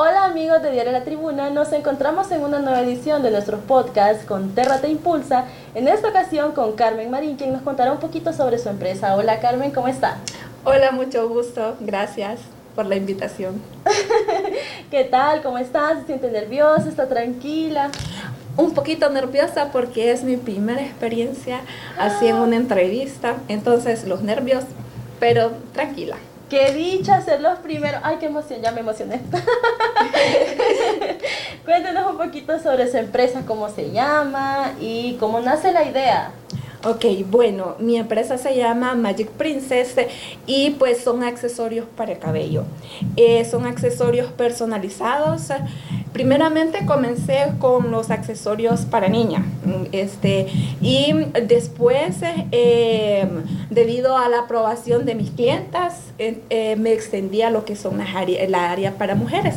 Hola amigos de Diario La Tribuna, nos encontramos en una nueva edición de nuestros podcasts con Terra Te Impulsa, en esta ocasión con Carmen Marín, quien nos contará un poquito sobre su empresa. Hola Carmen, ¿cómo está? Hola, mucho gusto, gracias por la invitación. ¿Qué tal? ¿Cómo está? ¿Se siente nerviosa? ¿Está tranquila? Un poquito nerviosa porque es mi primera experiencia así en una entrevista, entonces los nervios, pero tranquila. Qué dicha ser los primeros. Ay, qué emoción, ya me emocioné. Cuéntenos un poquito sobre su empresa, cómo se llama y cómo nace la idea. Ok, bueno, mi empresa se llama Magic Princess y pues son accesorios para el cabello. Eh, son accesorios personalizados. Primeramente comencé con los accesorios para niña. Este, y después, eh, debido a la aprobación de mis clientas, eh, me extendí a lo que son las áreas, la área para mujeres.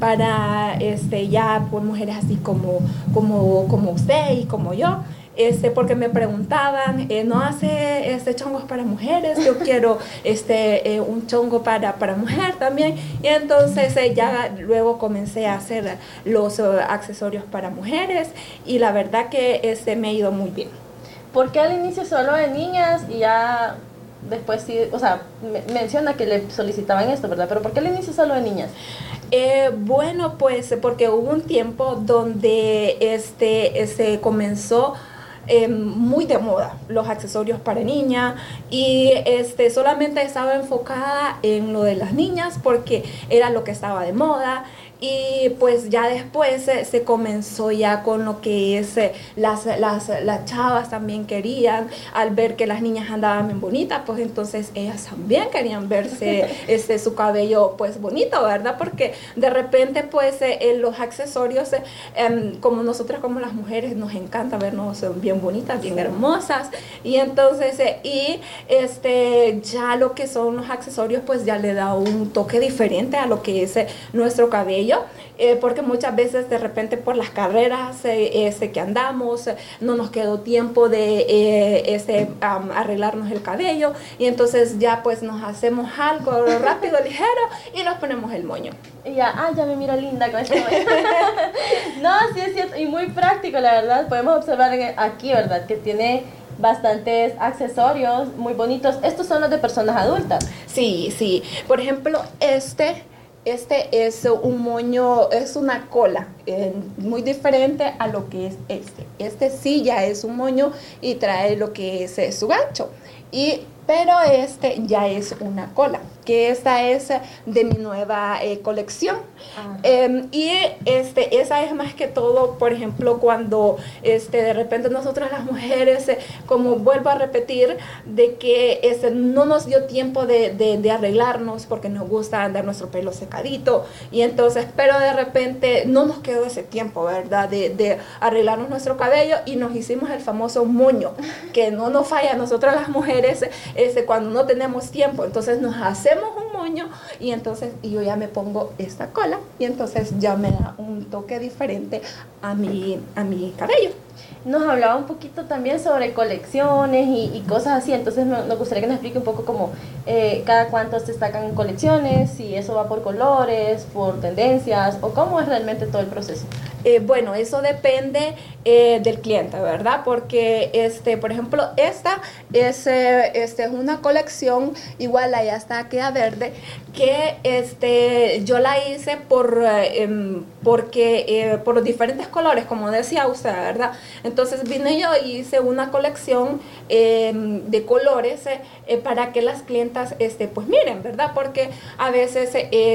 Para este, ya por mujeres así como, como, como usted y como yo este, porque me preguntaban, eh, ¿no hace este chongos para mujeres? Yo quiero este, eh, un chongo para, para mujer también. Y entonces eh, ya luego comencé a hacer los accesorios para mujeres y la verdad que este, me ha ido muy bien. ¿Por qué al inicio solo de niñas y ya después sí, o sea, menciona que le solicitaban esto, ¿verdad? Pero ¿por qué al inicio solo de niñas? bueno, pues porque hubo un tiempo donde este, se comenzó Em, muy de moda los accesorios para niña. Y este, solamente estaba enfocada en lo de las niñas porque era lo que estaba de moda y pues ya después se comenzó ya con lo que es eh, las, las, las, chavas también querían, al ver que las niñas andaban bien bonitas, pues entonces ellas también querían verse este, su cabello pues bonito, ¿verdad? Porque de repente pues eh, los accesorios, eh, em, como nosotras como las mujeres nos encanta vernos bien bonitas, bien hermosas, y entonces, y este, ya lo que son los accesorios pues ya le da un toque diferente a lo que es nuestro cabello eh, porque muchas veces de repente por las carreras eh, este, que andamos no nos quedó tiempo de eh, este, arreglarnos el cabello y entonces ya pues nos hacemos algo rápido, ligero y nos ponemos el moño. Y ya, ah, ya me miro linda con esto. no, sí es cierto, y muy práctico, la verdad. Podemos observar aquí, ¿verdad? Que tiene bastantes accesorios muy bonitos. Estos son los de personas adultas. Sí, sí. Por ejemplo, este este es un moño, es una cola, eh, muy diferente a lo que es este. Este sí ya es un moño y trae lo que es eh, su gancho. Y, pero este ya es una cola que esta es de mi nueva eh, colección. Ah. Em, y este, esa es más que todo, por ejemplo, cuando este, de repente nosotras las mujeres, eh, como vuelvo a repetir, de que este, no nos dio tiempo de, de, arreglarnos porque nos gusta andar nuestro pelo secadito. Y entonces, pero de repente no nos quedó ese tiempo, ¿verdad? De, de arreglarnos nuestro cabello y nos hicimos el famoso moño, que no nos falla a nosotras las mujeres este, cuando no tenemos tiempo. Entonces nos hacemos un moño y entonces yo ya me pongo esta cola y entonces ya me da un toque diferente a mi, a mi cabello nos hablaba un poquito también sobre colecciones y, cosas así, entonces nos gustaría que nos explique un poco cómo eh, cada cuánto se destacan colecciones, si eso va por colores, por tendencias o cómo es realmente todo el proceso. Eh, bueno, eso depende eh, del cliente, ¿verdad? Porque, este, por ejemplo, esta es, este, es una colección, igual allá está, queda verde, que este, yo la hice por, em, porque, por los diferentes colores, como decía usted, ¿verdad? Entonces, vine yo y hice una colección em, de colores eh, para que las clientas, este, pues miren, ¿verdad? Porque a veces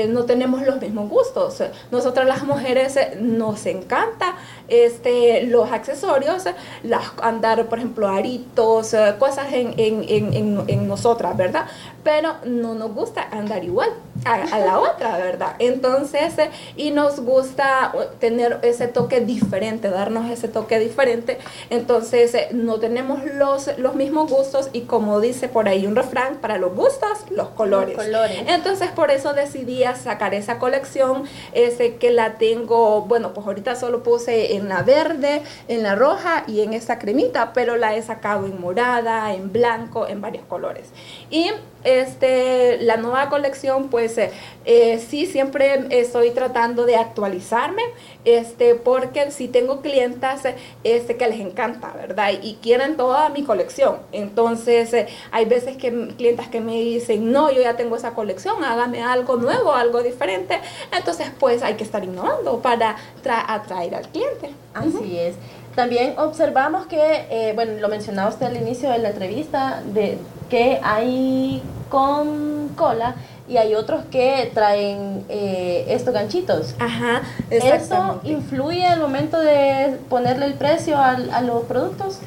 no tenemos los mismos gustos. Nosotras las mujeres nos encanta este, los accesorios, las, andar, por ejemplo, aritos, cosas en, en, en, en nosotras, ¿verdad? Pero no nos gusta andar igual a, la otra, ¿verdad? Entonces, eh, y nos gusta tener ese toque diferente, darnos ese toque diferente. Entonces, eh, no tenemos los, los mismos gustos y como dice por ahí un refrán, para los gustos, los colores. colores. Entonces, por eso decidí sacar esa colección, ese que la tengo, bueno, pues ahorita solo puse en la verde, en la roja y en esta cremita, pero la he sacado en morada, en blanco, en varios colores. Y este, la nueva colección, pues eh, eh, sí, siempre estoy tratando de actualizarme, este, porque si tengo clientas este, que les encanta, ¿verdad? Y quieren toda mi colección. Entonces, eh, hay veces que clientas que me dicen, no, yo ya tengo esa colección, hágame algo nuevo, algo diferente. Entonces, pues hay que estar innovando para atraer al cliente. Así es. También observamos que, bueno, lo mencionaba usted al inicio de la entrevista, de que hay con cola y hay otros que traen eh, estos ganchitos. Ajá, ¿Eso influye al momento de ponerle el precio a los productos?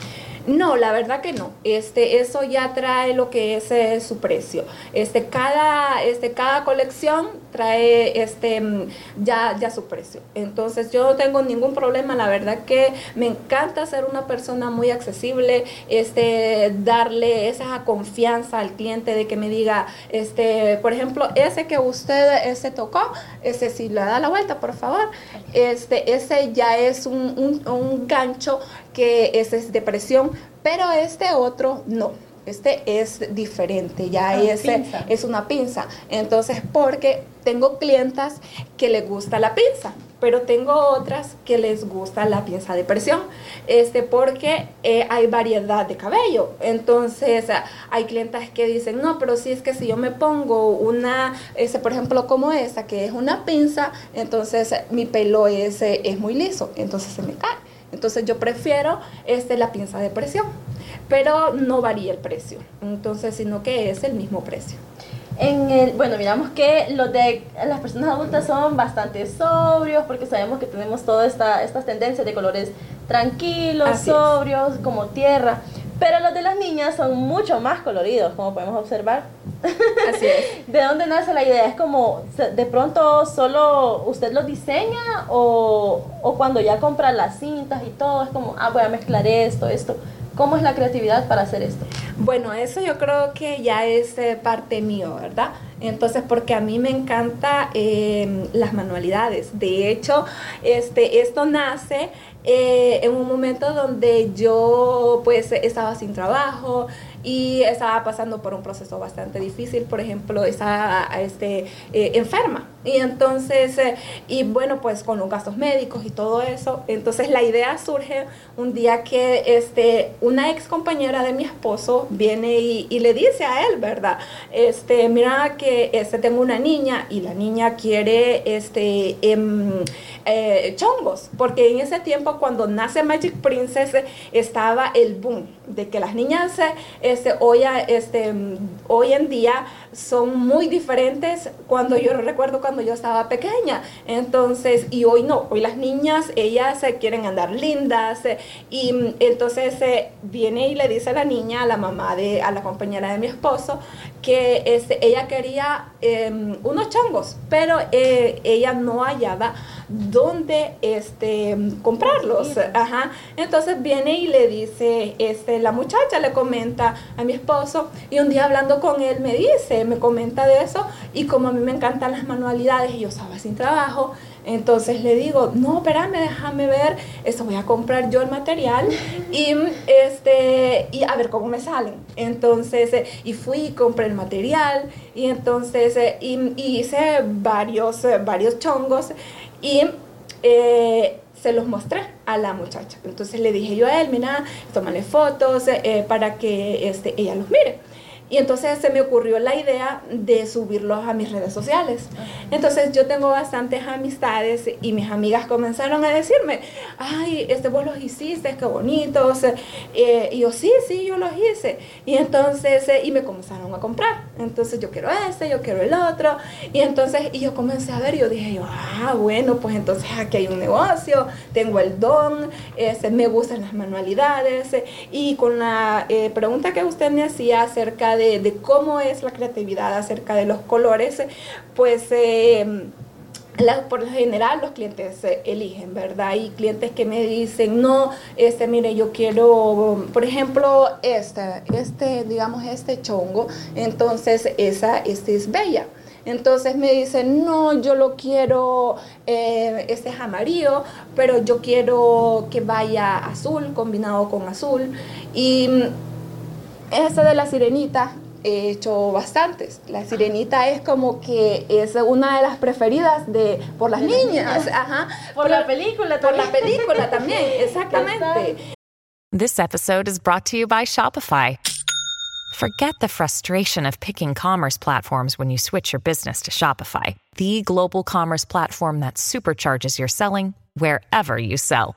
No, la verdad que no. Este, eso ya trae lo que es eh, su precio. Este, cada, este, cada colección trae este, mm, ya, ya su precio. Entonces yo no tengo ningún problema. La verdad que me encanta ser una persona muy accesible, este, darle esa confianza al cliente de que me diga, este, por ejemplo, ese que usted ese tocó, ese si le da la vuelta, por favor, este, ese ya es un, un, gancho que ese es depresión, pero este otro no. Este es diferente, ya ah, es, es una pinza. Entonces, porque tengo clientas que les gusta la pinza, pero tengo otras que les gusta la pinza de presión, este, porque eh, hay variedad de cabello. Entonces, hay clientas que dicen, no, pero si es que si yo me pongo una, ese, por ejemplo, como esta, que es una pinza, entonces mi pelo es, es muy liso, entonces se me cae. Entonces yo prefiero este, la pinza de presión, pero no varía el precio, entonces sino que es el mismo precio. En el, bueno, miramos que los de las personas adultas son bastante sobrios porque sabemos que tenemos todas esta, estas tendencias de colores tranquilos, sobrios, como tierra. Pero los de las niñas son mucho más coloridos, como podemos observar. Así es. ¿De dónde nace la idea? ¿Es como de pronto solo usted los diseña o, o cuando ya compra las cintas y todo? Es como, ah, voy a mezclar esto, esto. ¿Cómo es la creatividad para hacer esto? Bueno, eso yo creo que ya es eh, parte mío, ¿verdad? Entonces, porque a mí me encanta em, las manualidades. De hecho, este, esto nace eh, en un momento donde yo pues estaba sin trabajo, y estaba pasando por un proceso bastante difícil, por ejemplo, estaba este, eh, enferma. Y entonces, eh, y bueno, pues con los gastos médicos y todo eso, entonces la idea surge un día que este, una ex compañera de mi esposo viene y, y le dice a él, ¿verdad? Este, mira que este, tengo una niña y la niña quiere este, em, eh, chongos, porque en ese tiempo cuando nace Magic Princess estaba el boom de que las niñas este, hoy, este, hoy en día son muy diferentes cuando yo recuerdo cuando yo estaba pequeña. Entonces, y hoy no, hoy las niñas, ellas se quieren andar lindas y entonces viene y le dice a la niña, a la mamá de, a la compañera de mi esposo, que este, ella quería em, unos chongos, pero eh, ella no hallaba dónde este, comprarlos. Ajá. Entonces viene y le dice, este, la muchacha le comenta a mi esposo y un día hablando con él me dice, me comenta de eso y como a mí me encantan las manualidades y yo estaba sin trabajo, entonces le digo, no, espérame, déjame ver, esto voy a comprar yo el material y, este, y a ver cómo me salen. Entonces, eh, y fui y compré el material y entonces eh, y, hice varios, eh, varios chongos y se los mostré a la muchacha. Entonces le dije yo a él, mira, tómale fotos para que este, ella los mire. Y entonces se me ocurrió la idea de subirlos a mis redes sociales. Entonces yo tengo bastantes amistades y mis amigas comenzaron a decirme, ay, este vos los hiciste, qué bonitos. Eh, y yo, sí, sí, yo los hice. Y entonces, eh, y me comenzaron a comprar. Entonces yo quiero este, yo quiero el otro. Y entonces, y yo comencé a ver, yo dije, yo, ah, bueno, pues entonces aquí hay un negocio, tengo el don, este, me gustan las manualidades. y con la eh, pregunta que usted me hacía acerca de, cómo es la creatividad, acerca de los colores, pues... Eh, por lo general los clientes eh, eligen, ¿verdad? Hay clientes que me dicen, no, este, mire, yo quiero, por ejemplo, este, este, digamos, este chongo, entonces esa, este es bella. Entonces me dicen, no, yo lo quiero, eh, este es amarillo, pero yo quiero que vaya azul, combinado con azul. Y este de la sirenita, he hecho bastantes. La sirenita es como que es una de las preferidas de por las niñas, Ajá. Por, la película también. Por la película también, exactamente. This episode is brought to you by Shopify. Forget the frustration of picking commerce platforms when you switch your business to Shopify, the global commerce platform that supercharges your selling wherever you sell.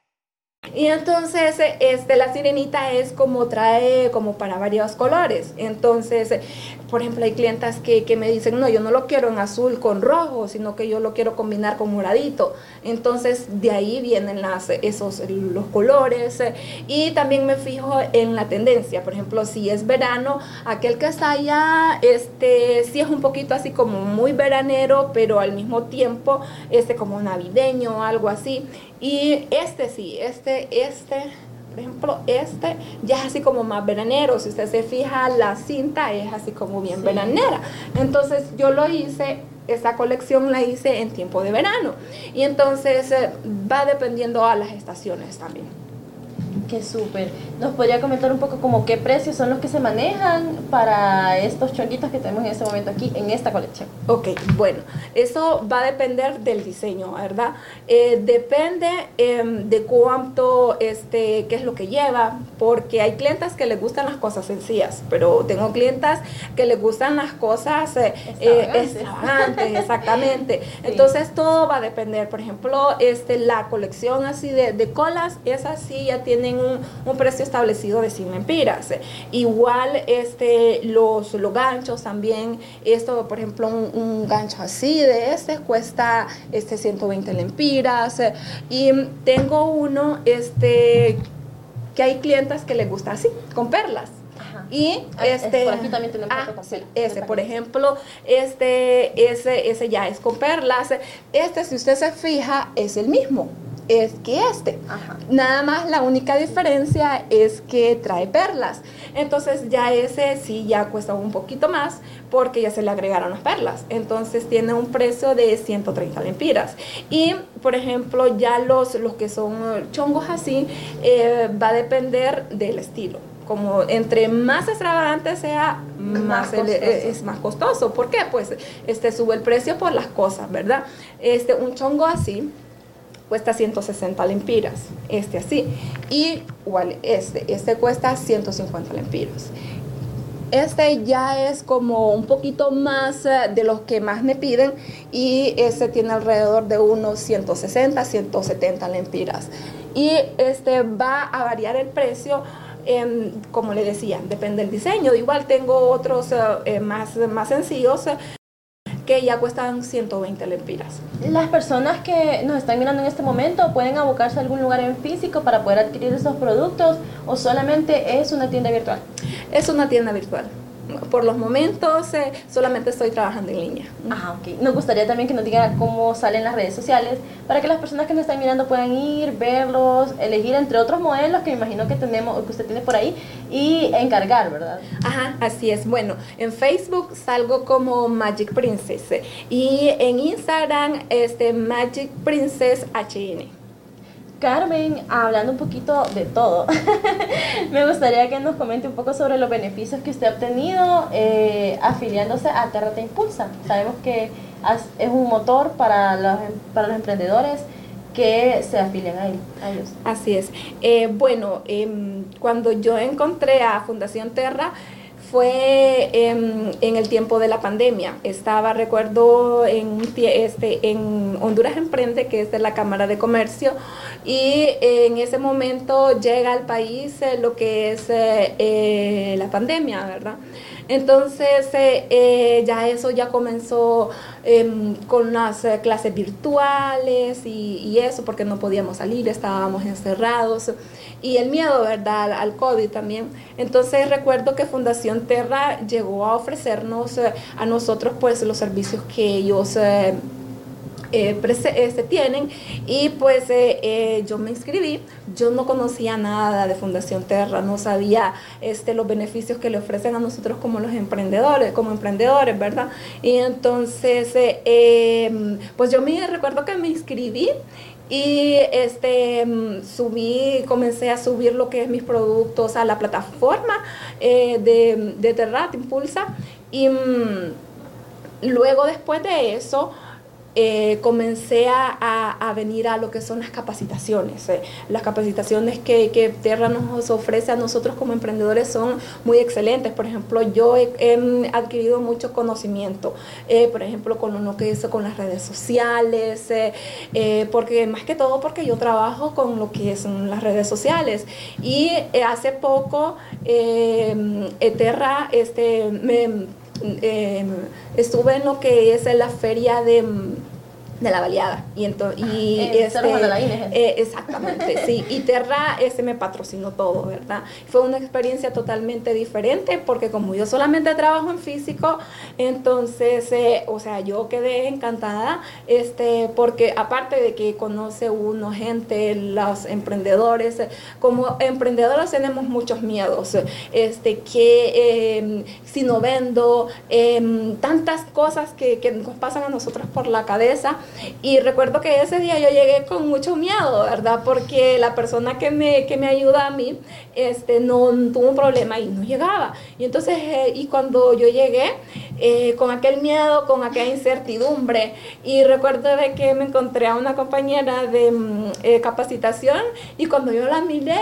Y entonces, este, la sirenita es como trae como para varios colores. Entonces, por ejemplo, hay clientas que, que, me dicen, no, yo no lo quiero en azul con rojo, sino que yo lo quiero combinar con moradito. Entonces, de ahí vienen las, esos, los colores. Y también me fijo en la tendencia. Por ejemplo, si es verano, aquel que está allá, este, sí es un poquito así como muy veranero, pero al mismo tiempo, este como navideño algo así. Y este sí, este, este, por ejemplo, este ya es así como más veranero. Si usted se fija, la cinta es así como bien veranera. Entonces yo lo hice, esta colección la hice en tiempo de verano. Y entonces eh, va dependiendo a las estaciones también. Qué súper. ¿Nos podría comentar un poco como qué precios son los que se manejan para estos chonguitos que tenemos en este momento aquí en esta colección? Ok, bueno, eso va a depender del diseño, ¿verdad? Eh, depende em, de cuánto, este, qué es lo que lleva, porque hay clientas que les gustan las cosas sencillas, pero tengo clientas que les gustan las cosas eh, extravagantes, exactamente. Entonces todo va a depender, por ejemplo, este, la colección así de, de colas, esas sí ya tienen un, precio establecido de 100 lempiras. Igual este, los, los ganchos también, esto por ejemplo un, gancho así de este cuesta este, 120 lempiras. Y tengo uno este, que hay clientes que les gusta así, con perlas. Y ah, este, por aquí también tenemos ah, ese, por ejemplo, este, ese, ese ya es con perlas. Este, si usted se fija, es el mismo es que este. Nada más la única diferencia es que trae perlas. Entonces ya ese sí ya cuesta un poquito más porque ya se le agregaron las perlas. Entonces tiene un precio de 130 lempiras. Y por ejemplo ya los, los que son chongos así eh, va a depender del estilo como entre más extravagante sea, más, es más costoso. ¿Por qué? Pues este sube el precio por las cosas, ¿verdad? Este un chongo así cuesta 160 lempiras, este así. Y igual este, este cuesta 150 lempiras. Este ya es como un poquito más eh, de los que más me piden y este tiene alrededor de unos 160, 170 lempiras. Y este va a variar el precio como le decía, depende del diseño. Igual tengo otros eh, eh, más, más sencillos que ya cuestan 120 lempiras. Las personas que nos están mirando en este momento pueden abocarse a algún lugar en físico para poder adquirir esos productos o solamente es una tienda virtual? Es una tienda virtual por los momentos eh, solamente estoy trabajando en línea. Ajá, ok. Nos gustaría también que nos diga cómo salen las redes sociales para que las personas que nos están mirando puedan ir, verlos, elegir entre otros modelos que me imagino que tenemos, que usted tiene por ahí y encargar, ¿verdad? Ajá, así es. Bueno, en Facebook salgo como Magic Princess y en Instagram este Magic Princess HN. Carmen, hablando un poquito de todo, me gustaría que nos comente un poco sobre los beneficios que usted ha obtenido eh, afiliándose a Terra Te Impulsa. Sabemos que es un motor para los, para los emprendedores que se afilian a, ellos. Así es. Eh, bueno, em, cuando yo encontré a Fundación Terra, fue en, el tiempo de la pandemia. Estaba, recuerdo, en, este, en Honduras Emprende, que es de la Cámara de Comercio, y en ese momento llega al país eh, lo que es eh, eh, la pandemia, ¿verdad? Entonces ya eso ya comenzó em, con las clases virtuales y, y, eso porque no podíamos salir, estábamos encerrados y el miedo, ¿verdad?, al COVID también. Entonces recuerdo que Fundación Terra llegó a ofrecernos eh, a nosotros pues los servicios que ellos... Eh, eh, se tienen y pues yo me inscribí yo no conocía nada de Fundación Terra no sabía este los beneficios que le ofrecen a nosotros como los emprendedores como emprendedores verdad y entonces em, pues yo me recuerdo que me inscribí y este, mm, subí, comencé a subir lo que es mis productos a la plataforma eh, de, de Terrat Impulsa. Y mm, luego después de eso, eh, comencé a, venir a lo que son las capacitaciones. Eh. Las capacitaciones que, que, Terra nos ofrece a nosotros como emprendedores son muy excelentes. Por ejemplo, yo he, adquirido mucho conocimiento, eh, por ejemplo, con lo que hizo con las redes sociales, porque más que todo porque yo trabajo con lo que son las redes sociales. Y hace poco Terra este, me eh, estuve en lo que es la feria de de la baleada. Y, entonces y eh, este, eh, exactamente, sí. Y Terra ese me patrocinó todo, ¿verdad? Fue una experiencia totalmente diferente porque como yo solamente trabajo en físico, entonces, eh, o sea, yo quedé encantada, este, porque aparte de que conoce uno gente, los emprendedores, como emprendedores tenemos muchos miedos, este, que em, si no vendo, em, tantas cosas que, que nos pasan a nosotros por la cabeza, y recuerdo que ese día yo llegué con mucho miedo, ¿verdad? Porque la persona que me, que me ayuda a mí este, no tuvo un problema y no llegaba. Y entonces, eh, y cuando yo llegué, eh, con aquel miedo, con aquella incertidumbre, y recuerdo de que me encontré a una compañera de mm, eh, capacitación y cuando yo la miré,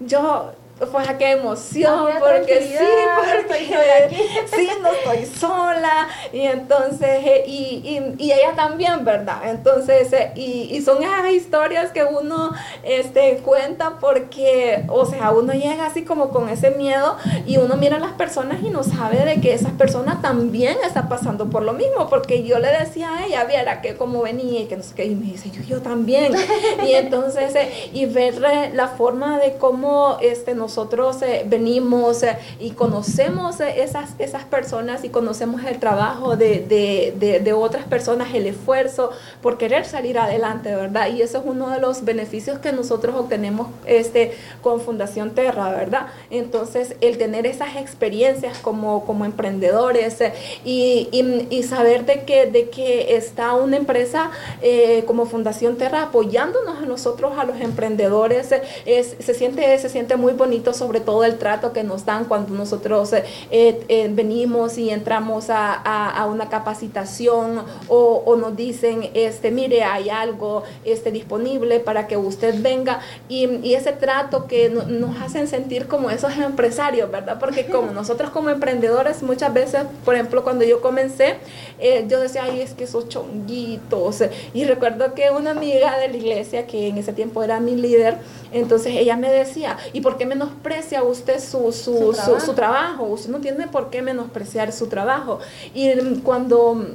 yo fue qué emoción, porque sí, porque sí, no estoy sola, y entonces, eh, y, y, ella también, ¿verdad? Entonces, eh, y, y, son esas historias que uno este, cuenta porque, o sea, uno llega así como con ese miedo y uno mira a las personas y no sabe de que esa persona también está pasando por lo mismo, porque yo le decía a ella, viera que como venía y que no sé qué, y me dice, yo, yo también, y entonces, eh, y ver la forma de cómo este, nos nosotros eh, venimos eh, y conocemos eh, esas, esas personas y conocemos el trabajo de, de, de, otras personas, el esfuerzo por querer salir adelante, ¿verdad? Y eso es uno de los beneficios que nosotros obtenemos este, con Fundación Terra, ¿verdad? Entonces, el tener esas experiencias como, como emprendedores y, y, saber de que, de que está una empresa como Fundación Terra apoyándonos a nosotros, a los emprendedores, es, se, siente, se siente muy bonito sobre todo el trato que nos dan cuando nosotros eh, eh, venimos y entramos a, a, una capacitación o, o, nos dicen, este, mire, hay algo este, disponible para que usted venga y, y ese trato que nos hacen sentir como esos empresarios, ¿verdad? Porque como nosotros como emprendedores muchas veces, por ejemplo, cuando yo comencé, eh, yo decía, ay, es que esos chonguitos. Y recuerdo que una amiga de la iglesia, que en ese tiempo era mi líder, entonces ella me decía, ¿y por qué menosprecia usted su, su, su, trabajo? Usted no tiene por qué menospreciar su trabajo. Y cuando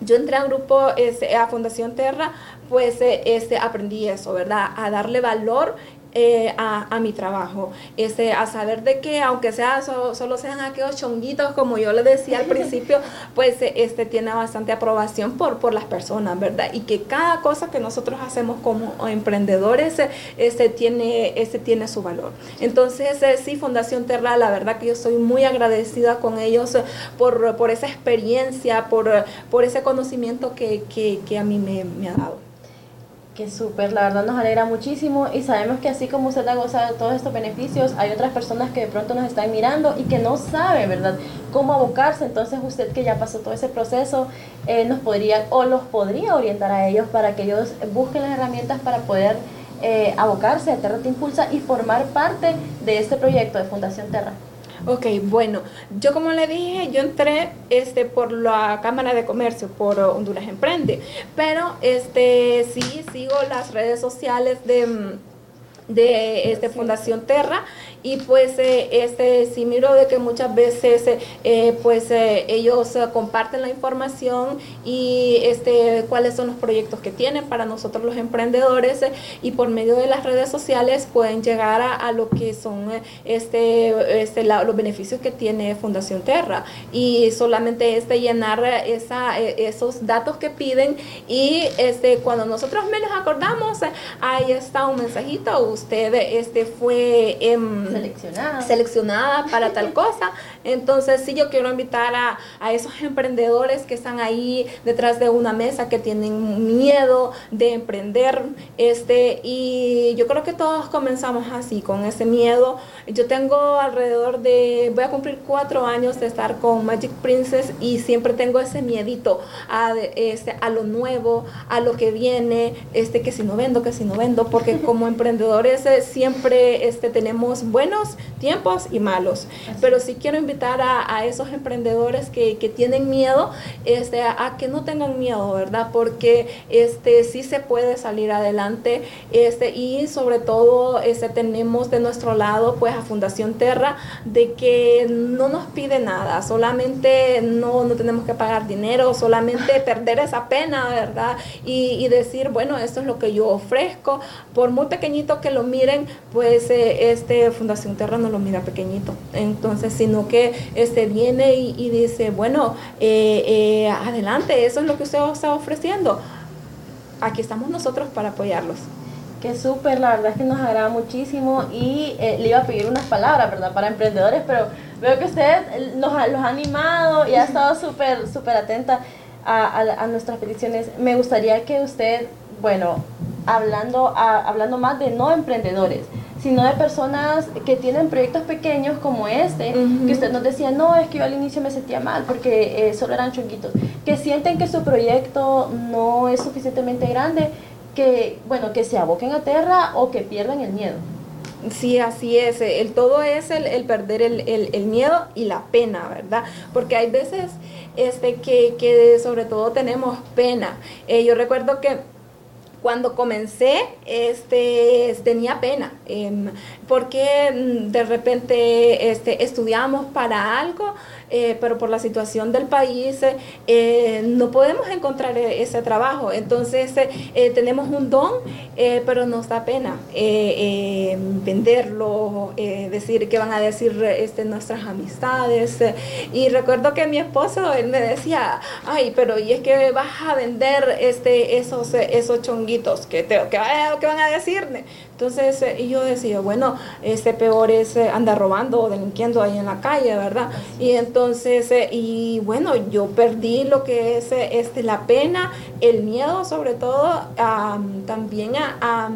yo entré a grupo, este, a Fundación Terra, pues este, aprendí eso, ¿verdad? A darle valor eh, a, mi trabajo, este, a saber de que aunque sea solo sean aquellos chonguitos, como yo le decía al principio, pues eh, este, tiene bastante aprobación por, por las personas, ¿verdad? Y que cada cosa que nosotros hacemos como emprendedores este, tiene, este, tiene su valor. Entonces, eh, sí, Fundación Terra, la verdad que yo estoy muy agradecida con ellos por, por esa experiencia, por, por ese conocimiento que, que, que a mí me, me ha dado. Que súper, la verdad nos alegra muchísimo y sabemos que así como usted ha gozado de todos estos beneficios, hay otras personas que de pronto nos están mirando y que no saben, ¿verdad?, cómo abocarse. Entonces usted que ya pasó todo ese proceso, eh, nos podría o los podría orientar a ellos para que ellos busquen las herramientas para poder eh, abocarse a Terra Te Impulsa y formar parte de este proyecto de Fundación Terra. Ok, bueno, yo como le dije, yo entré este, por la Cámara de Comercio, por Honduras Emprende, pero este, sí sigo las redes sociales de de este Fundación Terra y pues eh, este sí miro de que muchas veces eh, pues eh, ellos comparten la información y este cuáles son los proyectos que tienen para nosotros los emprendedores y por medio de las redes sociales pueden llegar a, lo que son este, este los beneficios que tiene Fundación Terra. Y solamente este llenar esa, esos datos que piden y este cuando nosotros menos acordamos ahí está un mensajito usted este fue em, seleccionada. seleccionada para tal cosa. Entonces sí yo quiero invitar a, a, esos emprendedores que están ahí detrás de una mesa, que tienen miedo de emprender. Este, y yo creo que todos comenzamos así, con ese miedo. Yo tengo alrededor de, voy a cumplir cuatro años de estar con Magic Princess y siempre tengo ese miedito a, este, a lo nuevo, a lo que viene, este, que si no vendo, que si no vendo, porque como emprendedores siempre este, tenemos buenos tiempos y malos. Pero sí quiero invitar a, esos emprendedores que, tienen miedo este, a, que no tengan miedo, ¿verdad? Porque este, sí se puede salir adelante este, y sobre todo este, tenemos de nuestro lado pues a Fundación Terra de que no nos pide nada, solamente no, no tenemos que pagar dinero, solamente perder esa pena, ¿verdad? Y, y decir, bueno, esto es lo que yo ofrezco, por muy pequeñito que lo miren, pues eh, este Fundación Terra no lo mira pequeñito. Entonces, sino que este viene y, dice, bueno, eh, eh, adelante, eso es lo que usted está ofreciendo. Aquí estamos nosotros para apoyarlos. Qué súper, la verdad es que nos agrada muchísimo y le iba a pedir unas palabras, ¿verdad? Para emprendedores, pero veo que usted nos los ha animado y ha estado súper, súper atenta a, a, nuestras peticiones. Me gustaría que usted, bueno, hablando, hablando más de no emprendedores, sino de personas que tienen proyectos pequeños como este, que usted nos decía, no, es que yo al inicio me sentía mal porque eh, solo eran chonguitos, que sienten que su proyecto no es suficientemente grande, que, bueno, que se aboquen a tierra o que pierdan el miedo. Sí, así es. El todo es el, perder el, miedo y la pena, ¿verdad? Porque hay veces este, que, que sobre todo tenemos pena. Eh, yo recuerdo que cuando comencé, este, tenía pena, em, porque mm, de repente este, estudiamos para algo eh, pero por la situación del país eh, no podemos encontrar ese trabajo. Entonces eh, tenemos un don, pero nos da pena venderlo, decir qué van a decir este, nuestras amistades. y recuerdo que mi esposo, él me decía, ay, pero y es que vas a vender este, esos, esos chonguitos, ¿qué, te, qué van a decirme? Entonces, y yo decía, bueno, este peor es andar robando o delinquiendo ahí en la calle, ¿verdad? Y entonces eh, y bueno, yo perdí lo que es eh, este, la pena, el miedo sobre todo, también a,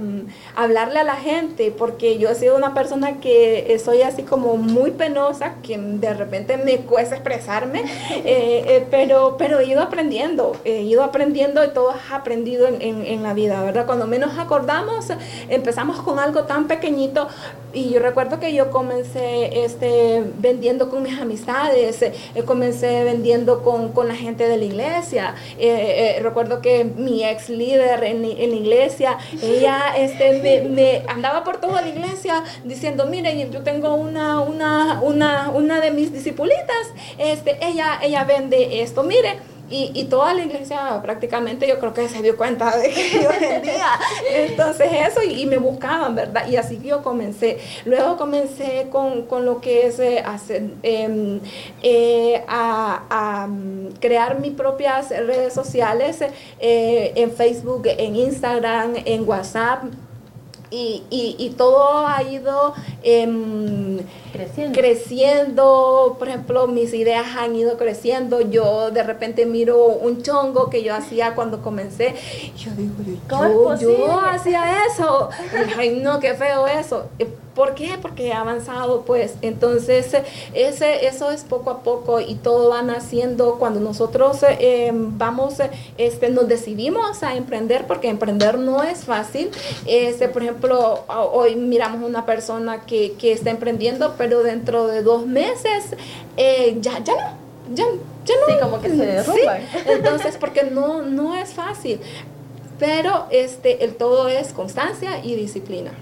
hablarle a la gente, porque yo he sido una persona que soy así como muy penosa, que de repente me cuesta expresarme, eh, pero, pero he ido aprendiendo, he ido aprendiendo y todo ha aprendido en, en la vida, ¿verdad? Cuando menos acordamos, empezamos con algo tan pequeñito, y yo recuerdo que yo comencé este, vendiendo con mis amistades, eh, comencé vendiendo con, con, la gente de la iglesia. Eh, eh, recuerdo que mi ex líder en, la iglesia, ella este, me, andaba por toda la iglesia diciendo, mire, yo tengo una, una, una, una de mis discipulitas, este, ella, ella vende esto, mire. Y, y, toda la iglesia prácticamente yo creo que se dio cuenta de que yo vendía. Entonces eso y, me buscaban, ¿verdad? Y así yo comencé. Luego comencé con, con lo que es eh, hacer, em, eh, a, a, mm, crear mis propias redes sociales eh, en Facebook, en Instagram, en WhatsApp. Y, y, y todo ha ido... Creciendo. creciendo, por ejemplo, mis ideas han ido creciendo, yo de repente miro un chongo que yo hacía cuando comencé, yo digo, ¿Cómo yo, yo hacía eso, ay no, qué feo eso. ¿Por qué? Porque he avanzado, pues. Entonces, ese, eso es poco a poco y todo va naciendo cuando nosotros eh, vamos, este, nos decidimos a emprender, porque emprender no es fácil. Este, por ejemplo, hoy miramos una persona que, que está emprendiendo, pero dentro de dos meses eh, ya, ya no, ya, ya no. Sí, como que se derrumban. Sí, entonces, porque no, no es fácil. Pero este, el todo es constancia y disciplina.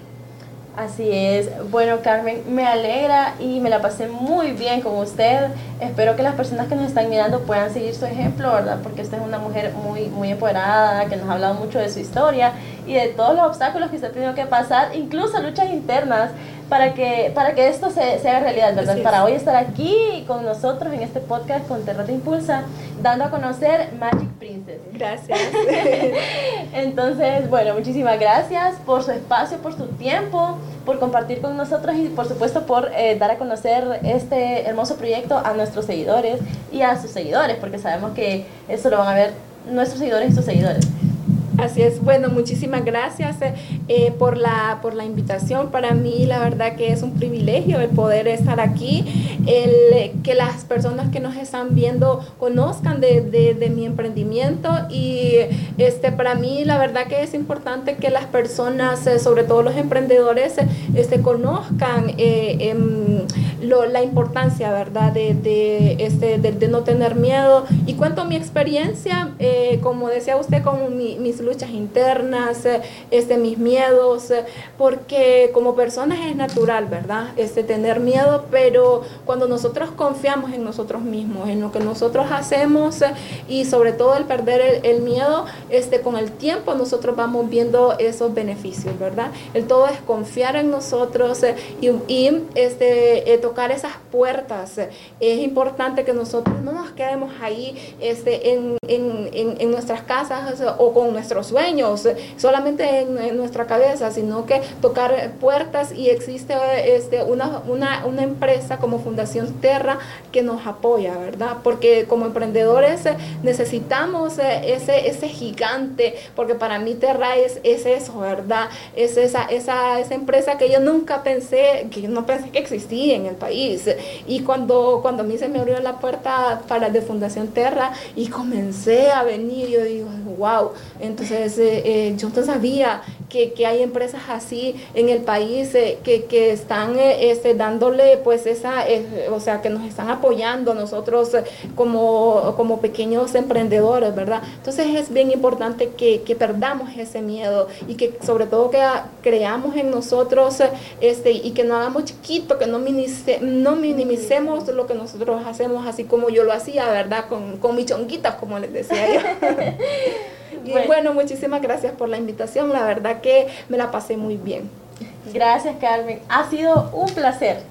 Así es. Bueno, Carmen, me alegra y me la pasé muy bien con usted. Espero que las personas que nos están mirando puedan seguir su ejemplo, ¿verdad? Porque usted es una mujer muy, muy empoderada, que nos ha hablado mucho de su historia y de todos los obstáculos que usted ha tenido que pasar, incluso luchas internas, para que, para que esto se, se haga realidad, ¿verdad? Para hoy estar aquí con nosotros en este podcast con Terra Te Impulsa, dando a conocer Magic Princess. Gracias. Entonces, bueno, muchísimas gracias por su espacio, por su tiempo, por compartir con nosotros y por supuesto por eh, dar a conocer este hermoso proyecto a nuestros seguidores y a sus seguidores, porque sabemos que eso lo van a ver nuestros seguidores y sus seguidores. Así es, bueno, muchísimas gracias eh, eh, por, la, por la invitación. Para mí, la verdad que es un privilegio el poder estar aquí, el eh, que las personas que nos están viendo conozcan de, de- de mi emprendimiento y este, para mí, la verdad que es importante que las personas, eh, sobre todo los emprendedores, eh, este, conozcan eh, em, lo- la importancia, ¿verdad?, de, de, este, de, no tener miedo. Y cuento mi experiencia, como decía usted, con mi- mis luchas internas, eh, este, mis miedos, eh, porque como personas es natural, ¿verdad?, este, tener miedo, pero cuando nosotros confiamos en nosotros mismos, en lo que nosotros hacemos eh, y sobre todo el perder el, el miedo, este, con el tiempo nosotros vamos viendo esos beneficios, ¿verdad? El todo es confiar en nosotros y, y, este, tocar esas puertas. Es importante que nosotros no nos quedemos ahí este, en, en- en- en nuestras casas o o con nuestros sueños, eh, solamente en, nuestra cabeza, sino que tocar puertas y existe eh, este, una, una, una empresa como Fundación Terra que nos apoya, ¿verdad? Porque como emprendedores eh, necesitamos ese, ese gigante, porque para mí Terra es, es eso, ¿verdad? Es esa, esa, esa empresa que yo nunca pensé, que yo no pensé que existía en el país. Y cuando, cuando a mí se me abrió la puerta para de Fundación Terra y comencé a venir, yo digo, wow, entonces eh, eh, yo no sabía que, que hay empresas así en el país eh, que, que están este, dándole pues esa, o sea, que nos están apoyando nosotros como, como pequeños emprendedores, ¿verdad? Entonces es bien importante que, que perdamos ese miedo y que sobre todo que creamos en nosotros este, y que no hagamos chiquito, que no, minimice- no minimicemos lo que nosotros hacemos así como yo lo hacía, ¿verdad? Con, con mis chonguitas, como les decía yo. Y Bueno. bueno, muchísimas gracias por la invitación. La verdad que me la pasé muy bien. Gracias, Carmen. Ha sido un placer